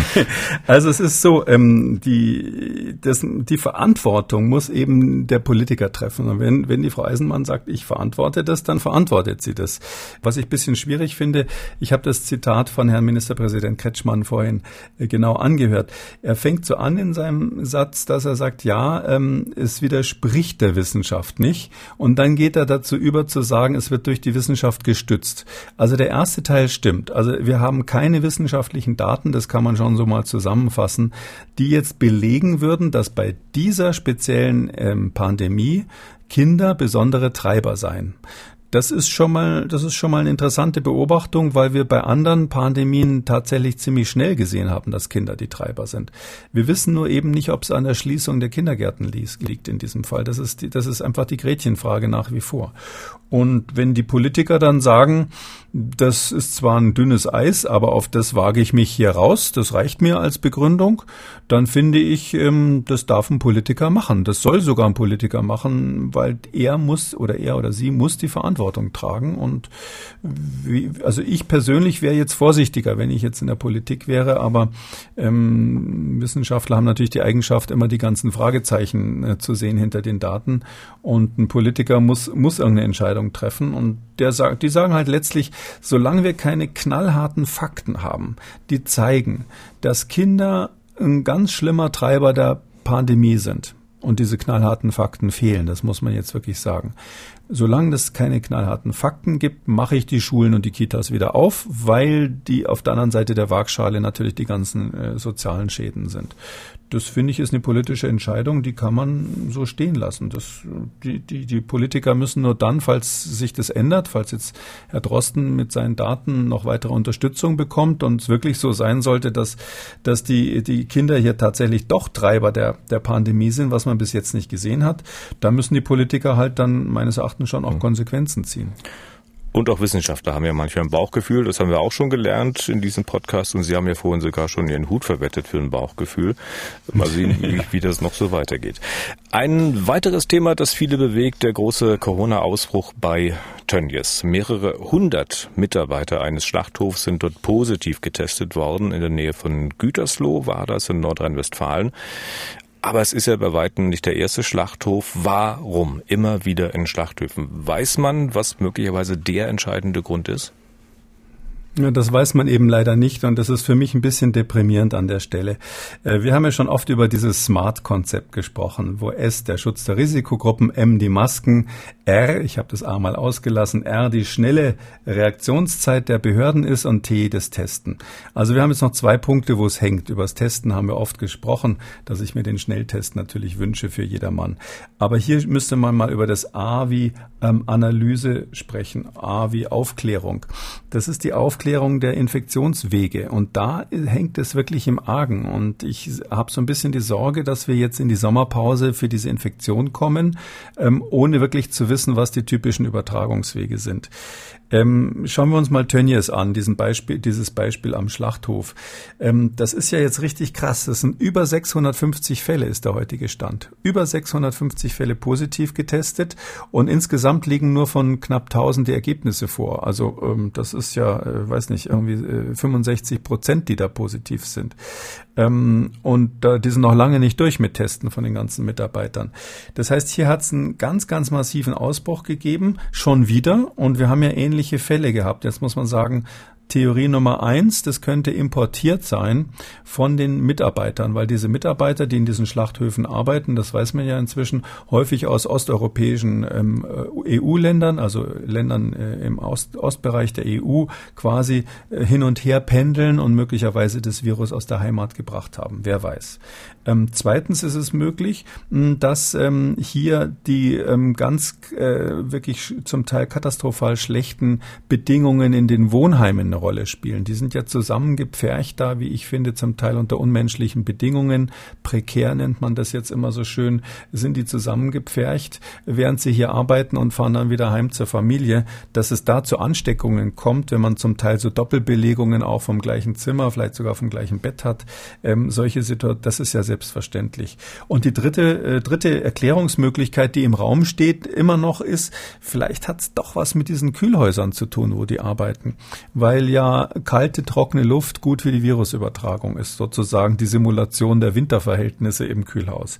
Also es ist so, ähm, die, das, die Verantwortung muss eben der Politiker treffen. Und wenn, wenn die Frau Eisenmann sagt, ich verantworte das, dann verantwortet sie das. Was ich bisschen schwierig finde, ich habe das Zitat von Herrn Ministerpräsident Kretschmann vorhin äh, genau angehört. Er fängt so an in seinem Satz, dass er sagt, ja, ähm, es widerspricht der Wissenschaft nicht. Und dann geht er dazu über zu sagen, es wird durch die Wissenschaft gestützt. Also der erste Teil stimmt. Also wir haben keine wissenschaftlichen Daten, das kann man schon so mal zusammenfassen, die jetzt belegen würden, dass bei dieser speziellen ähm, Pandemie Kinder besondere Treiber seien. Das ist schon mal, das ist schon mal eine interessante Beobachtung, weil wir bei anderen Pandemien tatsächlich ziemlich schnell gesehen haben, dass Kinder die Treiber sind. Wir wissen nur eben nicht, ob es an der Schließung der Kindergärten liegt in diesem Fall. Das ist, die, das ist einfach die Gretchenfrage nach wie vor. Und wenn die Politiker dann sagen, das ist zwar ein dünnes Eis, aber auf das wage ich mich hier raus, das reicht mir als Begründung, dann finde ich, ähm, das darf ein Politiker machen. Das soll sogar ein Politiker machen, weil er muss oder er oder sie muss die Verantwortung tragen. Und wie, also ich persönlich wäre jetzt vorsichtiger, wenn ich jetzt in der Politik wäre, aber ähm, Wissenschaftler haben natürlich die Eigenschaft, immer die ganzen Fragezeichen äh, zu sehen hinter den Daten. Und ein Politiker muss, muss irgendeine Entscheidung treffen. Und der sagt, die sagen halt letztlich, solange wir keine knallharten Fakten haben, die zeigen, dass Kinder ein ganz schlimmer Treiber der Pandemie sind. Und diese knallharten Fakten fehlen, das muss man jetzt wirklich sagen. Solange es keine knallharten Fakten gibt, mache ich die Schulen und die Kitas wieder auf, weil die auf der anderen Seite der Waagschale natürlich die ganzen äh, sozialen Schäden sind das finde ich ist eine politische Entscheidung, die kann man so stehen lassen. Das, die, die, die Politiker müssen nur dann, falls sich das ändert, falls jetzt Herr Drosten mit seinen Daten noch weitere Unterstützung bekommt und es wirklich so sein sollte, dass, dass die, die Kinder hier tatsächlich doch Treiber der, der Pandemie sind, was man bis jetzt nicht gesehen hat, da müssen die Politiker halt dann meines Erachtens schon auch mhm. Konsequenzen ziehen. Und auch Wissenschaftler haben ja manchmal ein Bauchgefühl, das haben wir auch schon gelernt in diesem Podcast und Sie haben ja vorhin sogar schon Ihren Hut verwettet für ein Bauchgefühl. Mal sehen, wie, wie das noch so weitergeht. Ein weiteres Thema, das viele bewegt, der große Corona-Ausbruch bei Tönnies. Mehrere hundert Mitarbeiter eines Schlachthofs sind dort positiv getestet worden. In der Nähe von Gütersloh war das in Nordrhein-Westfalen. Aber es ist ja bei weitem nicht der erste Schlachthof. Warum immer wieder in Schlachthöfen? Weiß man, was möglicherweise der entscheidende Grund ist? Ja, das weiß man eben leider nicht und das ist für mich ein bisschen deprimierend an der Stelle. Äh, wir haben ja schon oft über dieses SMART-Konzept gesprochen, wo S der Schutz der Risikogruppen, M die Masken, R, ich habe das A mal ausgelassen, R die schnelle Reaktionszeit der Behörden ist und T das Testen. Also wir haben jetzt noch zwei Punkte, wo es hängt. Über das Testen haben wir oft gesprochen, dass ich mir den Schnelltest natürlich wünsche für jedermann. Aber hier müsste man mal über das A wie ähm, Analyse sprechen, A wie Aufklärung. Das ist die Aufklärung Aufklärung der Infektionswege. Und da hängt es wirklich im Argen. Und ich habe so ein bisschen die Sorge, dass wir jetzt in die Sommerpause für diese Infektion kommen, ähm, ohne wirklich zu wissen, was die typischen Übertragungswege sind. Ähm, schauen wir uns mal Tönnies an, diesen Beispiel, dieses Beispiel am Schlachthof. Ähm, das ist ja jetzt richtig krass. Das sind über 650 Fälle, ist der heutige Stand. Über 650 Fälle positiv getestet und insgesamt liegen nur von knapp 1000 die Ergebnisse vor. Also ähm, das ist ja, äh, weiß nicht, irgendwie äh, 65 Prozent, die da positiv sind. Ähm, und äh, die sind noch lange nicht durch mit Testen von den ganzen Mitarbeitern. Das heißt, hier hat es einen ganz, ganz massiven Ausbruch gegeben, schon wieder. Und wir haben ja ähnliche Fälle gehabt. Jetzt muss man sagen, Theorie Nummer eins, das könnte importiert sein von den Mitarbeitern, weil diese Mitarbeiter, die in diesen Schlachthöfen arbeiten, das weiß man ja inzwischen, häufig aus osteuropäischen ähm, äh, EU-Ländern, also Ländern äh, im Ost Ostbereich der EU, quasi äh, hin und her pendeln und möglicherweise das Virus aus der Heimat gebracht haben. Wer weiß. Ähm, zweitens ist es möglich, dass ähm, hier die ähm, ganz äh, wirklich zum Teil katastrophal schlechten Bedingungen in den Wohnheimen eine Rolle spielen. Die sind ja zusammengepfercht da, wie ich finde, zum Teil unter unmenschlichen Bedingungen. Prekär nennt man das jetzt immer so schön, sind die zusammengepfercht, während sie hier arbeiten und fahren dann wieder heim zur Familie. Dass es da zu Ansteckungen kommt, wenn man zum Teil so Doppelbelegungen auch vom gleichen Zimmer, vielleicht sogar vom gleichen Bett hat, ähm, solche Situationen, das ist ja selbstverständlich. Und die dritte, äh, dritte Erklärungsmöglichkeit, die im Raum steht, immer noch ist, vielleicht hat es doch was mit diesen Kühlhäusern zu tun, wo die arbeiten. Weil weil ja kalte, trockene Luft gut für die Virusübertragung ist, sozusagen die Simulation der Winterverhältnisse im Kühlhaus.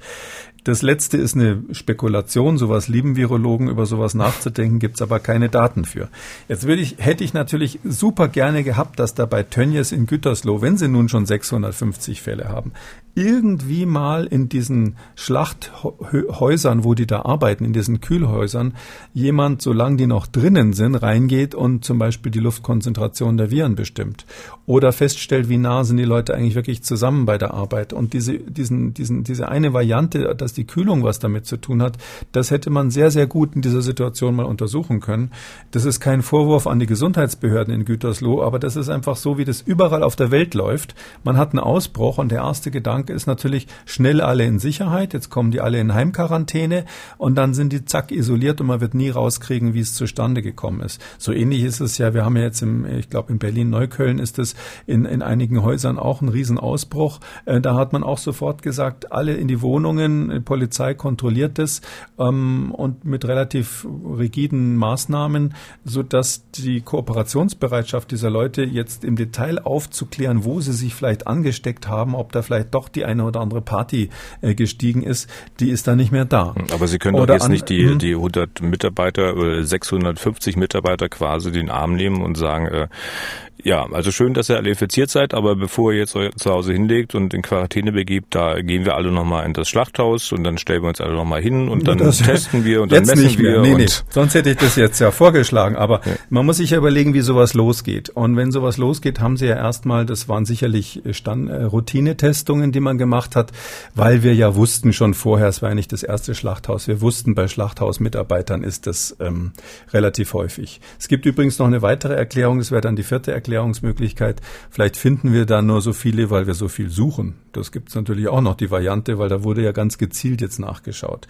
Das letzte ist eine Spekulation, sowas lieben Virologen, über sowas nachzudenken, gibt's aber keine Daten für. Jetzt würde ich, hätte ich natürlich super gerne gehabt, dass da bei Tönnies in Gütersloh, wenn sie nun schon 650 Fälle haben, irgendwie mal in diesen Schlachthäusern, wo die da arbeiten, in diesen Kühlhäusern, jemand, solange die noch drinnen sind, reingeht und zum Beispiel die Luftkonzentration der Viren bestimmt. Oder feststellt, wie nah sind die Leute eigentlich wirklich zusammen bei der Arbeit. Und diese, diesen, diesen, diese eine Variante, dass die Kühlung was damit zu tun hat, das hätte man sehr, sehr gut in dieser Situation mal untersuchen können. Das ist kein Vorwurf an die Gesundheitsbehörden in Gütersloh, aber das ist einfach so, wie das überall auf der Welt läuft. Man hat einen Ausbruch und der erste Gedanke ist natürlich schnell alle in Sicherheit. Jetzt kommen die alle in Heimquarantäne und dann sind die zack isoliert und man wird nie rauskriegen, wie es zustande gekommen ist. So ähnlich ist es ja, wir haben ja jetzt im, ich glaube in Berlin-Neukölln ist es in, in einigen Häusern auch ein Riesenausbruch. Äh, da hat man auch sofort gesagt, alle in die Wohnungen, die Polizei kontrolliert es ähm, und mit relativ rigiden Maßnahmen, so dass die Kooperationsbereitschaft dieser Leute jetzt im Detail aufzuklären, wo sie sich vielleicht angesteckt haben, ob da vielleicht doch die eine oder andere Party äh, gestiegen ist, die ist da nicht mehr da. Aber Sie können oder doch jetzt nicht die, hm? die 100 Mitarbeiter oder 650 Mitarbeiter quasi den Arm nehmen und sagen, äh, ja, also schön, dass ihr alle infiziert seid, aber bevor ihr jetzt euch zu Hause hinlegt und in Quarantäne begibt, da gehen wir alle nochmal in das Schlachthaus und dann stellen wir uns alle nochmal hin und dann das testen wir und dann messen wir. Nee, nee. Sonst hätte ich das jetzt ja vorgeschlagen, aber ja. man muss sich ja überlegen, wie sowas losgeht. Und wenn sowas losgeht, haben sie ja erstmal, das waren sicherlich Stand, äh, Routinetestungen, die man gemacht hat, weil wir ja wussten schon vorher, es war ja nicht das erste Schlachthaus, wir wussten, bei Schlachthausmitarbeitern ist das ähm, relativ häufig. Es gibt übrigens noch eine weitere Erklärung, das wäre dann die vierte Erklärung, Erklärungsmöglichkeit. Vielleicht finden wir da nur so viele, weil wir so viel suchen. Das gibt's natürlich auch noch, die Variante, weil da wurde ja ganz gezielt jetzt nachgeschaut.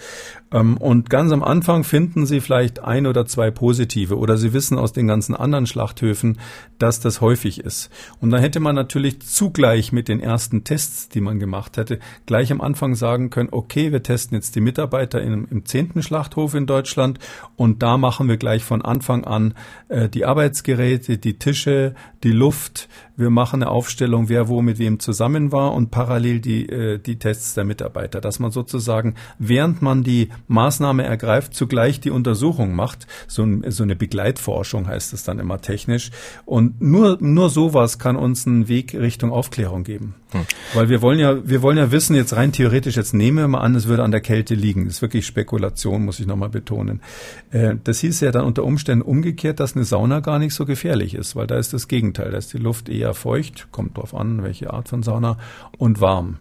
Ähm, und ganz am Anfang finden Sie vielleicht ein oder zwei positive oder Sie wissen aus den ganzen anderen Schlachthöfen, dass das häufig ist. Und dann hätte man natürlich zugleich mit den ersten Tests, die man gemacht hätte, gleich am Anfang sagen können, okay, wir testen jetzt die Mitarbeiter im, im zehnten Schlachthof in Deutschland und da machen wir gleich von Anfang an äh, die Arbeitsgeräte, die Tische, die Luft, wir machen eine Aufstellung, wer wo mit wem zusammen war und parallel die, äh, die Tests der Mitarbeiter, dass man sozusagen, während man die Maßnahme ergreift, zugleich die Untersuchung macht. So, ein, so eine Begleitforschung heißt es dann immer technisch. Und nur, nur sowas kann uns einen Weg Richtung Aufklärung geben. Hm. Weil wir wollen ja, wir wollen ja wissen, jetzt rein theoretisch, jetzt nehmen wir mal an, es würde an der Kälte liegen. Das ist wirklich Spekulation, muss ich nochmal betonen. Äh, das hieß ja dann unter Umständen umgekehrt, dass eine Sauna gar nicht so gefährlich ist, weil da ist das Gegenteil. Da ist die Luft eher feucht, kommt drauf an, welche Art von Sauna, und warm.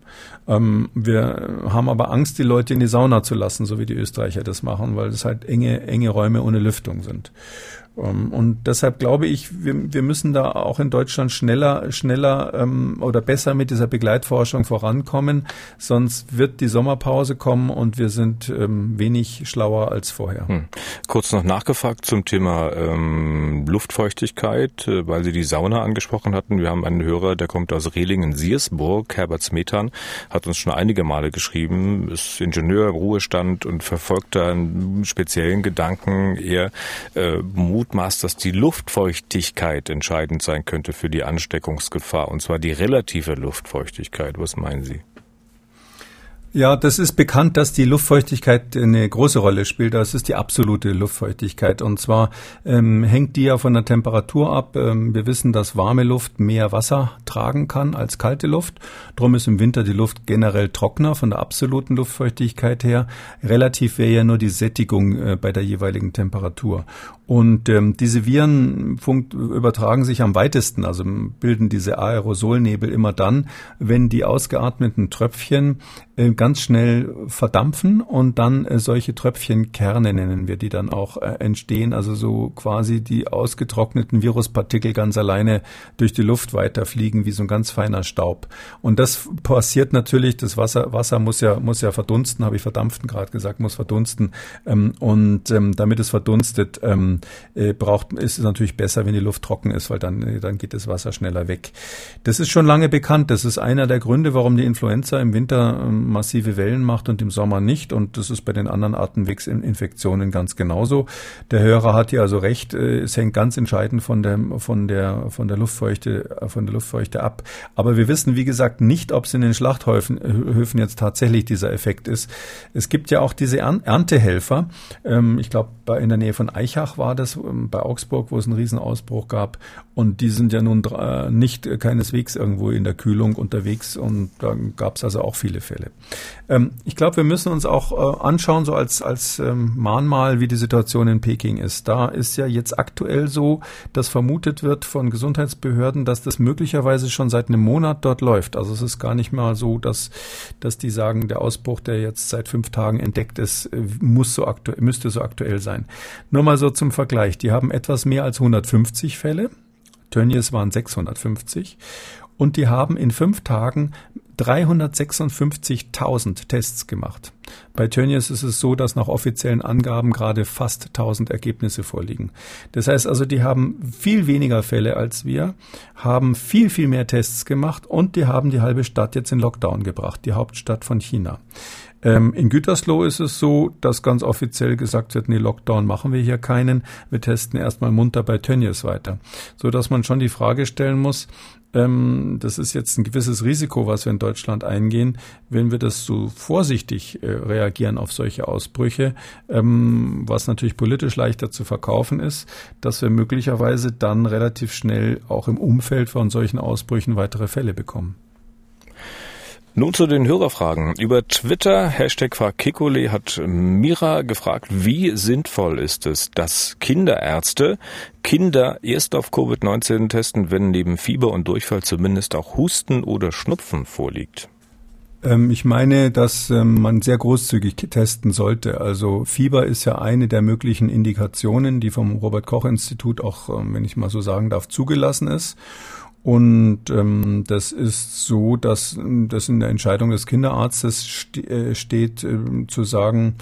Ähm, wir haben aber Angst, die Leute in die Sauna zu lassen, so wie die Österreicher das machen, weil es halt enge, enge Räume ohne Lüftung sind. Ähm, und deshalb glaube ich, wir, wir müssen da auch in Deutschland schneller, schneller ähm, oder besser mit dieser Begleitforschung vorankommen, sonst wird die Sommerpause kommen und wir sind ähm, wenig schlauer als vorher. Hm. Kurz noch nachgefragt zum Thema ähm, Luftfeuchtigkeit, äh, weil Sie die Sauna angesprochen hatten. Wir haben einen Hörer, der kommt aus Rehlingen-Siersburg, Herbert Smetan, hat uns schon einige Male geschrieben, ist Ingenieur im Ruhestand und verfolgt da einen speziellen Gedanken, eher äh, mutmaßt, dass die Luftfeuchtigkeit entscheidend sein könnte für die Ansteckungsgefahr, und zwar die relative Luftfeuchtigkeit. Was meinen Sie? Ja, das ist bekannt, dass die Luftfeuchtigkeit eine große Rolle spielt. Das ist die absolute Luftfeuchtigkeit. Und zwar ähm, hängt die ja von der Temperatur ab. Ähm, wir wissen, dass warme Luft mehr Wasser tragen kann als kalte Luft. Drum ist im Winter die Luft generell trockener von der absoluten Luftfeuchtigkeit her. Relativ wäre ja nur die Sättigung äh, bei der jeweiligen Temperatur. Und ähm, diese Viren übertragen sich am weitesten, also bilden diese Aerosolnebel immer dann, wenn die ausgeatmeten Tröpfchen äh, ganz schnell verdampfen und dann äh, solche Tröpfchenkerne nennen wir, die dann auch äh, entstehen, also so quasi die ausgetrockneten Viruspartikel ganz alleine durch die Luft weiterfliegen wie so ein ganz feiner Staub. Und das passiert natürlich, das Wasser, Wasser muss ja, muss ja verdunsten, habe ich verdampfen gerade gesagt, muss verdunsten. Ähm, und ähm, damit es verdunstet, ähm, äh, braucht, ist es natürlich besser, wenn die Luft trocken ist, weil dann, äh, dann geht das Wasser schneller weg. Das ist schon lange bekannt. Das ist einer der Gründe, warum die Influenza im Winter ähm, massive Wellen macht und im Sommer nicht. Und das ist bei den anderen Atemwegsinfektionen ganz genauso. Der Hörer hat hier also recht. Äh, es hängt ganz entscheidend von der, von der, von der Luftfeuchte, äh, von der Luftfeuchte ab. Aber wir wissen, wie gesagt, nicht, ob es in den Schlachthöfen Höfen jetzt tatsächlich dieser Effekt ist. Es gibt ja auch diese Erntehelfer. Ähm, ich glaube, in der Nähe von Eichach war das ähm, bei Augsburg, wo es einen Riesenausbruch gab. Und die sind ja nun nicht keineswegs irgendwo in der Kühlung unterwegs. Und da gab es also auch viele Fälle. Ähm, ich glaube, wir müssen uns auch äh, anschauen, so als, als ähm, Mahnmal, wie die Situation in Peking ist. Da ist ja jetzt aktuell so, dass vermutet wird von Gesundheitsbehörden, dass das möglicherweise schon seit einem Monat dort läuft. Also es ist gar nicht mal so, dass, dass die sagen, der Ausbruch, der jetzt seit fünf Tagen entdeckt ist, äh, muss so aktuell, müsste so aktuell sein. Nur mal so zum Vergleich. Die haben etwas mehr als 150 Fälle. Tönnies waren 650 und die haben in fünf Tagen 356.000 Tests gemacht. Bei Tönnies ist es so, dass nach offiziellen Angaben gerade fast 1000 Ergebnisse vorliegen. Das heißt also, die haben viel weniger Fälle als wir, haben viel, viel mehr Tests gemacht und die haben die halbe Stadt jetzt in Lockdown gebracht, die Hauptstadt von China. Ähm, in Gütersloh ist es so, dass ganz offiziell gesagt wird, nee, Lockdown machen wir hier keinen. Wir testen erstmal munter bei Tönnies weiter. So dass man schon die Frage stellen muss, ähm, das ist jetzt ein gewisses Risiko, was wir in Deutschland eingehen, wenn wir das so vorsichtig äh, reagieren auf solche Ausbrüche, ähm, was natürlich politisch leichter zu verkaufen ist, dass wir möglicherweise dann relativ schnell auch im Umfeld von solchen Ausbrüchen weitere Fälle bekommen. Nun zu den Hörerfragen. Über Twitter, Hashtag Kekole, hat Mira gefragt, wie sinnvoll ist es, dass Kinderärzte Kinder erst auf Covid-19 testen, wenn neben Fieber und Durchfall zumindest auch Husten oder Schnupfen vorliegt? Ähm, ich meine, dass ähm, man sehr großzügig testen sollte. Also Fieber ist ja eine der möglichen Indikationen, die vom Robert Koch Institut auch, ähm, wenn ich mal so sagen darf, zugelassen ist. Und ähm, das ist so, dass das in der Entscheidung des Kinderarztes ste äh, steht, äh, zu sagen,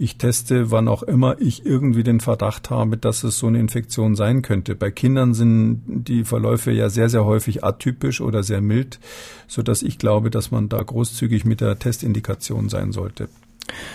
ich teste, wann auch immer ich irgendwie den Verdacht habe, dass es so eine Infektion sein könnte. Bei Kindern sind die Verläufe ja sehr, sehr häufig atypisch oder sehr mild, so dass ich glaube, dass man da großzügig mit der Testindikation sein sollte.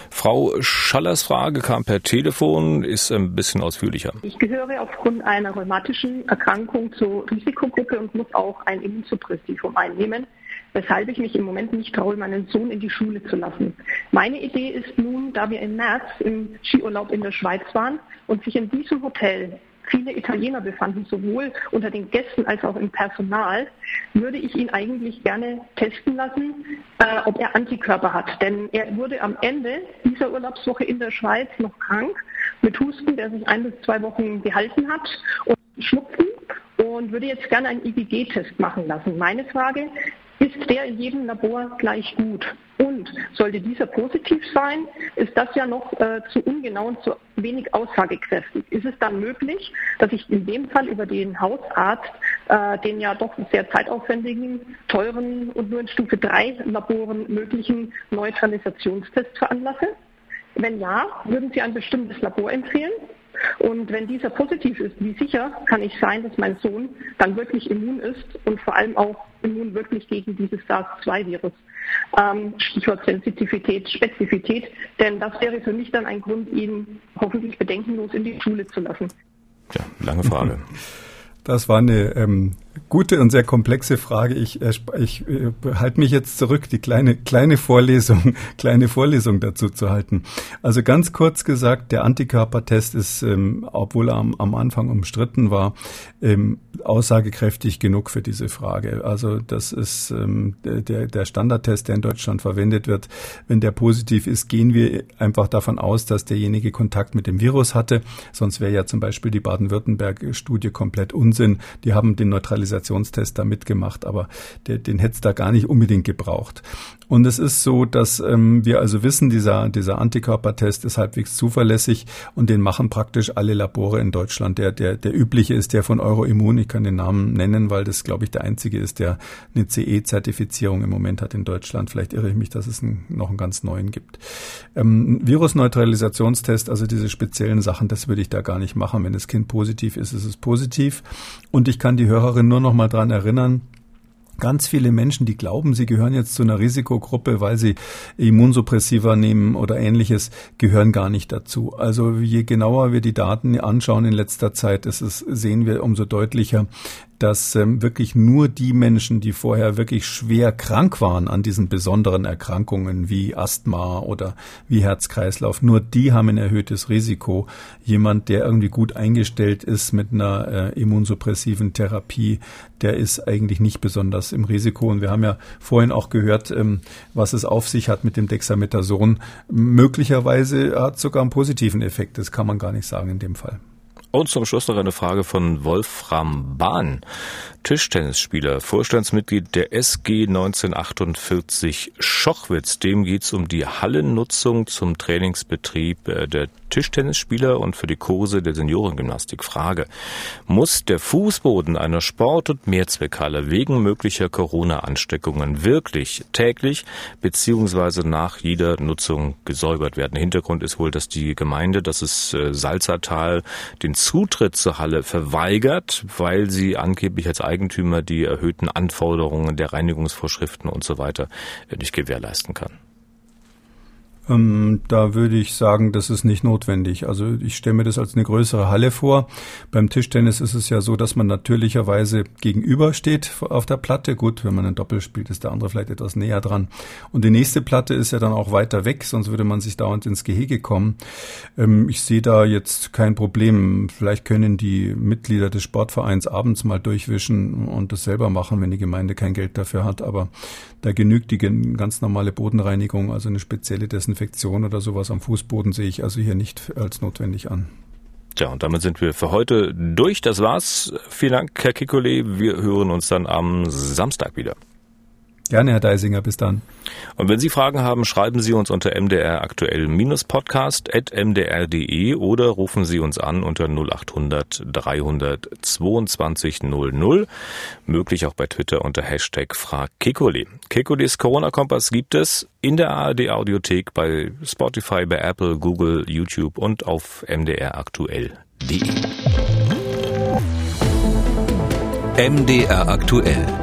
Frau Schallers Frage kam per Telefon, ist ein bisschen ausführlicher. Ich gehöre aufgrund einer rheumatischen Erkrankung zur Risikogruppe und muss auch ein Immunsuppressivum einnehmen weshalb ich mich im Moment nicht traue, meinen Sohn in die Schule zu lassen. Meine Idee ist nun, da wir im März im Skiurlaub in der Schweiz waren und sich in diesem Hotel viele Italiener befanden, sowohl unter den Gästen als auch im Personal, würde ich ihn eigentlich gerne testen lassen, äh, ob er Antikörper hat. Denn er wurde am Ende dieser Urlaubswoche in der Schweiz noch krank mit Husten, der sich ein bis zwei Wochen gehalten hat und Schnupfen und würde jetzt gerne einen IgG-Test machen lassen. Meine Frage, ist der in jedem Labor gleich gut. Und sollte dieser positiv sein, ist das ja noch äh, zu ungenau und zu wenig aussagekräftig. Ist es dann möglich, dass ich in dem Fall über den Hausarzt äh, den ja doch sehr zeitaufwendigen, teuren und nur in Stufe 3 Laboren möglichen Neutralisationstest veranlasse? Wenn ja, würden Sie ein bestimmtes Labor empfehlen? Und wenn dieser positiv ist, wie sicher kann ich sein, dass mein Sohn dann wirklich immun ist und vor allem auch immun wirklich gegen dieses SARS-2-Virus? Ähm, Stichwort Sensitivität, Spezifität, denn das wäre für mich dann ein Grund, ihn hoffentlich bedenkenlos in die Schule zu lassen. Ja, lange Frage. Das war eine ähm, gute und sehr komplexe Frage. Ich, äh, ich äh, halte mich jetzt zurück, die kleine, kleine Vorlesung, kleine Vorlesung dazu zu halten. Also ganz kurz gesagt, der Antikörpertest ist, ähm, obwohl er am, am Anfang umstritten war, ähm, aussagekräftig genug für diese Frage. Also das ist ähm, der, der Standardtest, der in Deutschland verwendet wird. Wenn der positiv ist, gehen wir einfach davon aus, dass derjenige Kontakt mit dem Virus hatte. Sonst wäre ja zum Beispiel die Baden-Württemberg-Studie komplett Unsinn. Die haben den Neutralisierungsprozess Neutralisationstest da mitgemacht, aber der, den hätte es da gar nicht unbedingt gebraucht. Und es ist so, dass ähm, wir also wissen, dieser, dieser Antikörpertest ist halbwegs zuverlässig und den machen praktisch alle Labore in Deutschland. Der, der, der übliche ist der von Euroimmun. Ich kann den Namen nennen, weil das, glaube ich, der einzige ist, der eine CE-Zertifizierung im Moment hat in Deutschland. Vielleicht irre ich mich, dass es einen, noch einen ganz neuen gibt. Ähm, Virusneutralisationstest, also diese speziellen Sachen, das würde ich da gar nicht machen. Wenn das Kind positiv ist, ist es positiv. Und ich kann die Hörerin nur noch mal dran erinnern, ganz viele Menschen, die glauben, sie gehören jetzt zu einer Risikogruppe, weil sie Immunsuppressiva nehmen oder ähnliches, gehören gar nicht dazu. Also je genauer wir die Daten anschauen in letzter Zeit, ist es, sehen wir umso deutlicher, dass ähm, wirklich nur die Menschen, die vorher wirklich schwer krank waren an diesen besonderen Erkrankungen wie Asthma oder wie Herzkreislauf, nur die haben ein erhöhtes Risiko. Jemand, der irgendwie gut eingestellt ist mit einer äh, immunsuppressiven Therapie, der ist eigentlich nicht besonders im Risiko. Und wir haben ja vorhin auch gehört, ähm, was es auf sich hat mit dem Dexamethason. Möglicherweise hat es sogar einen positiven Effekt. Das kann man gar nicht sagen in dem Fall. Und zum Schluss noch eine Frage von Wolfram Bahn. Tischtennisspieler, Vorstandsmitglied der SG 1948 Schochwitz. Dem geht es um die Hallennutzung zum Trainingsbetrieb äh, der Tischtennisspieler und für die Kurse der Seniorengymnastik. Frage. Muss der Fußboden einer Sport- und Mehrzweckhalle wegen möglicher Corona-Ansteckungen wirklich täglich beziehungsweise nach jeder Nutzung gesäubert werden? Hintergrund ist wohl, dass die Gemeinde, das ist äh, Salzertal, den Zutritt zur Halle verweigert, weil sie angeblich als Eigentümer die erhöhten Anforderungen der Reinigungsvorschriften und so weiter äh, nicht gewährleisten kann. Ähm, da würde ich sagen, das ist nicht notwendig. Also ich stelle mir das als eine größere Halle vor. Beim Tischtennis ist es ja so, dass man natürlicherweise gegenüber steht auf der Platte. Gut, wenn man ein Doppel spielt, ist der andere vielleicht etwas näher dran. Und die nächste Platte ist ja dann auch weiter weg, sonst würde man sich dauernd ins Gehege kommen. Ähm, ich sehe da jetzt kein Problem. Vielleicht können die Mitglieder des Sportvereins abends mal durchwischen und das selber machen, wenn die Gemeinde kein Geld dafür hat. Aber da genügt die ganz normale Bodenreinigung, also eine spezielle Desinfektion Desinfektion oder sowas am Fußboden sehe ich also hier nicht als notwendig an. Tja, und damit sind wir für heute durch. Das war's. Vielen Dank, Herr Kikole. Wir hören uns dann am Samstag wieder. Gerne, Herr Deisinger, bis dann. Und wenn Sie Fragen haben, schreiben Sie uns unter mdraktuell-podcast.mdr.de oder rufen Sie uns an unter 0800 322 00. Möglich auch bei Twitter unter Hashtag FragKekole. Kekules Corona-Kompass gibt es in der ARD Audiothek, bei Spotify, bei Apple, Google, YouTube und auf mdraktuell.de. MDR aktuell.